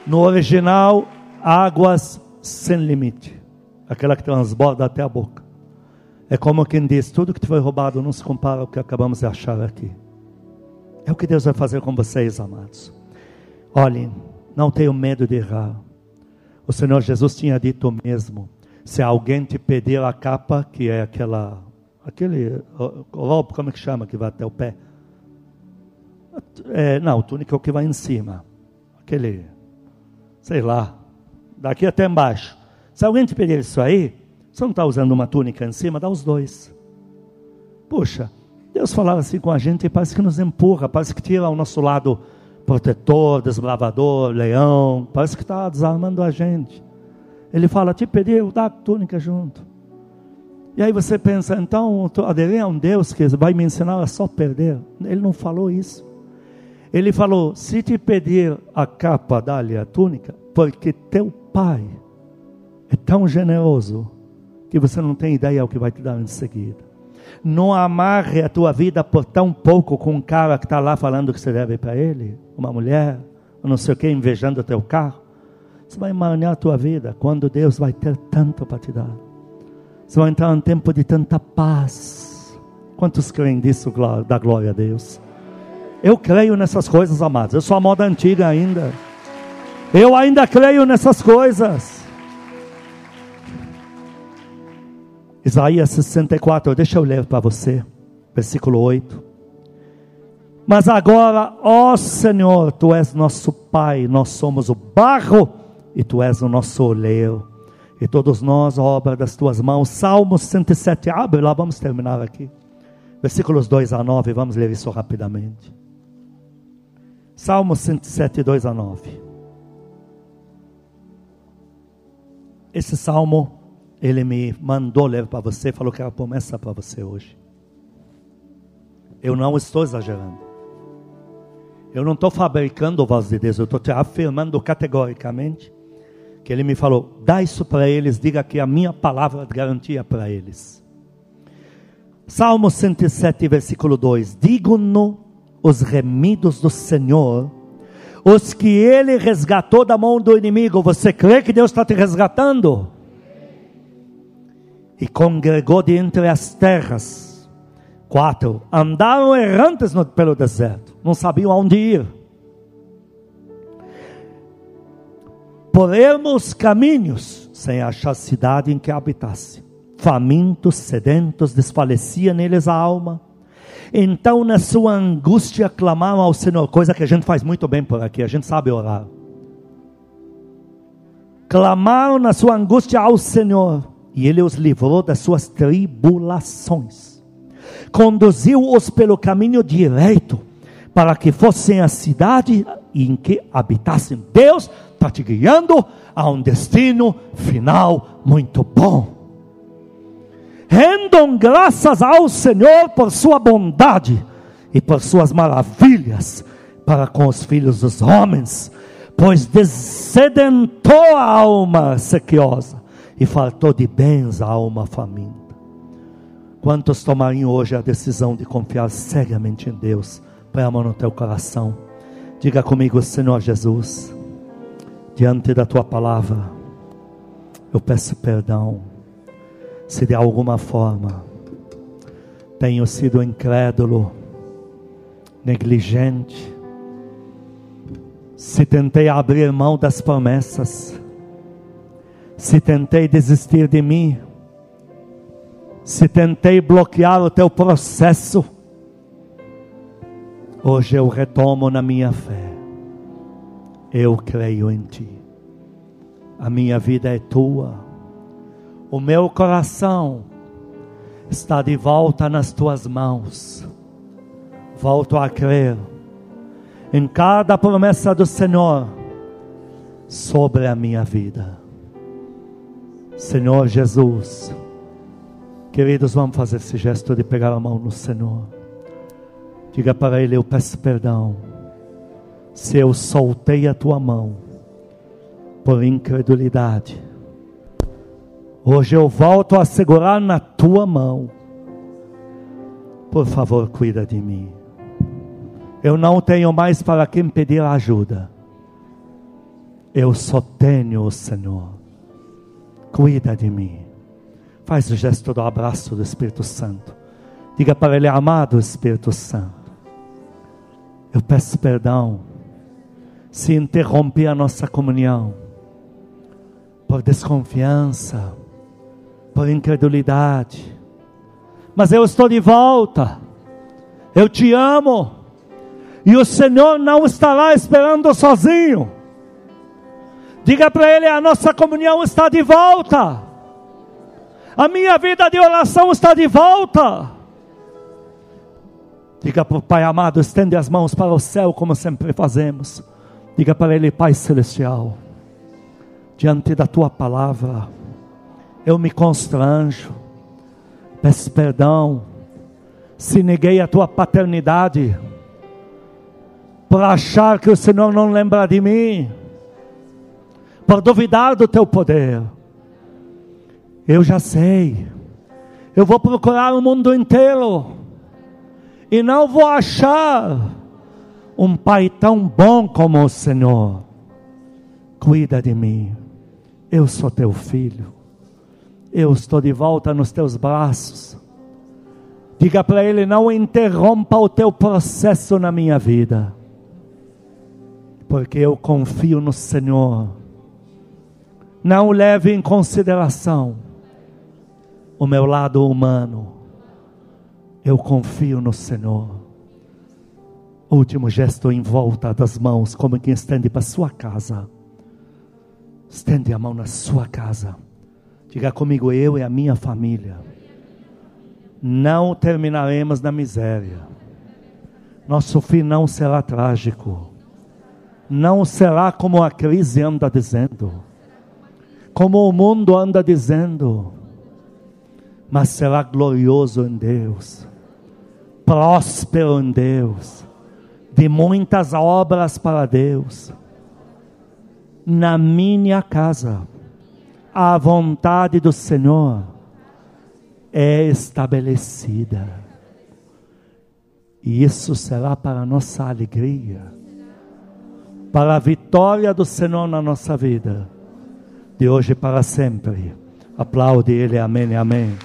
No original, águas sem limite. Aquela que transborda até a boca. É como quem diz: tudo que te foi roubado não se compara ao que acabamos de achar aqui. É o que Deus vai fazer com vocês, amados. Olhem, não tenham medo de errar. O Senhor Jesus tinha dito mesmo: se alguém te pedir a capa, que é aquela, aquele roubo, como é que chama, que vai até o pé? É, não, túnica é o que vai em cima. Aquele sei lá, daqui até embaixo. Se alguém te pedir isso aí, você não está usando uma túnica em cima, dá os dois. Puxa, Deus falava assim com a gente e parece que nos empurra, parece que tira o nosso lado protetor, desbravador, leão, parece que está desarmando a gente. Ele fala, te pediu, dá a túnica junto. E aí você pensa, então, aderir a um Deus que vai me ensinar a só perder. Ele não falou isso. Ele falou: se te pedir a capa, dá-lhe a túnica, porque teu pai é tão generoso que você não tem ideia o que vai te dar em seguida. Não amarre a tua vida por tão pouco com um cara que está lá falando que você deve para ele, uma mulher, não sei o que, invejando o teu carro. Você vai emaranhar a tua vida quando Deus vai ter tanto para te dar. Você vai entrar num tempo de tanta paz. Quantos creem disso? Da glória a Deus. Eu creio nessas coisas, amados. Eu sou a moda antiga ainda. Eu ainda creio nessas coisas. Isaías 64, deixa eu ler para você, versículo 8. Mas agora, ó Senhor, tu és nosso Pai, nós somos o barro e tu és o nosso oleiro, e todos nós, obra das tuas mãos. Salmos 107, abre lá, vamos terminar aqui. Versículos 2 a 9, vamos ler isso rapidamente. Salmo 107, 2 a 9. Esse salmo, ele me mandou ler para você, falou que era promessa para você hoje. Eu não estou exagerando. Eu não estou fabricando o voz de Deus, eu estou te afirmando categoricamente que ele me falou: dá isso para eles, diga que a minha palavra garantia para eles. Salmo 107, versículo 2: Digo-no os remidos do Senhor, os que Ele resgatou da mão do inimigo. Você crê que Deus está te resgatando? E congregou de entre as terras. Quatro, andaram errantes no, pelo deserto, não sabiam aonde ir. Por ermos caminhos, sem achar cidade em que habitasse. Famintos, sedentos, desfalecia neles a alma então, na sua angústia, clamaram ao Senhor, coisa que a gente faz muito bem por aqui, a gente sabe orar. Clamaram na sua angústia ao Senhor, e Ele os livrou das suas tribulações, conduziu-os pelo caminho direito, para que fossem a cidade em que habitassem. Deus está te guiando a um destino final muito bom. Rendam graças ao Senhor por sua bondade e por suas maravilhas para com os filhos dos homens, pois descedentou a alma sequiosa e faltou de bens a alma faminta. Quantos tomariam hoje a decisão de confiar cegamente em Deus? Põe a mão no teu coração. Diga comigo, Senhor Jesus, diante da tua palavra, eu peço perdão se de alguma forma tenho sido incrédulo, negligente, Se tentei abrir mão das promessas, se tentei desistir de mim, se tentei bloquear o teu processo, hoje eu retomo na minha fé. Eu creio em ti. A minha vida é tua. O meu coração está de volta nas tuas mãos. Volto a crer em cada promessa do Senhor sobre a minha vida. Senhor Jesus, queridos, vamos fazer esse gesto de pegar a mão no Senhor. Diga para Ele: Eu peço perdão se eu soltei a tua mão por incredulidade. Hoje eu volto a segurar na tua mão. Por favor, cuida de mim. Eu não tenho mais para quem pedir ajuda. Eu só tenho o Senhor. Cuida de mim. Faz o gesto do abraço do Espírito Santo. Diga para Ele, amado Espírito Santo. Eu peço perdão se interromper a nossa comunhão por desconfiança, por incredulidade. Mas eu estou de volta. Eu te amo. E o Senhor não estará esperando sozinho. Diga para Ele: a nossa comunhão está de volta. A minha vida de oração está de volta. Diga para o Pai amado: estende as mãos para o céu, como sempre fazemos. Diga para Ele: Pai Celestial, diante da Tua palavra, eu me constranjo, peço perdão, se neguei a Tua paternidade por achar que o Senhor não lembra de mim, por duvidar do teu poder. Eu já sei, eu vou procurar o mundo inteiro e não vou achar um pai tão bom como o Senhor. Cuida de mim, eu sou teu filho, eu estou de volta nos teus braços. Diga para ele: não interrompa o teu processo na minha vida porque eu confio no Senhor. Não leve em consideração o meu lado humano. Eu confio no Senhor. Último gesto em volta das mãos, como quem estende para sua casa. Estende a mão na sua casa. Diga comigo, eu e a minha família. Não terminaremos na miséria. Nosso fim não será trágico não será como a crise anda dizendo, como o mundo anda dizendo, mas será glorioso em Deus, próspero em Deus, de muitas obras para Deus. Na minha casa, a vontade do Senhor é estabelecida. E isso será para nossa alegria para a vitória do Senhor na nossa vida, de hoje para sempre. Aplaude Ele, amém, amém.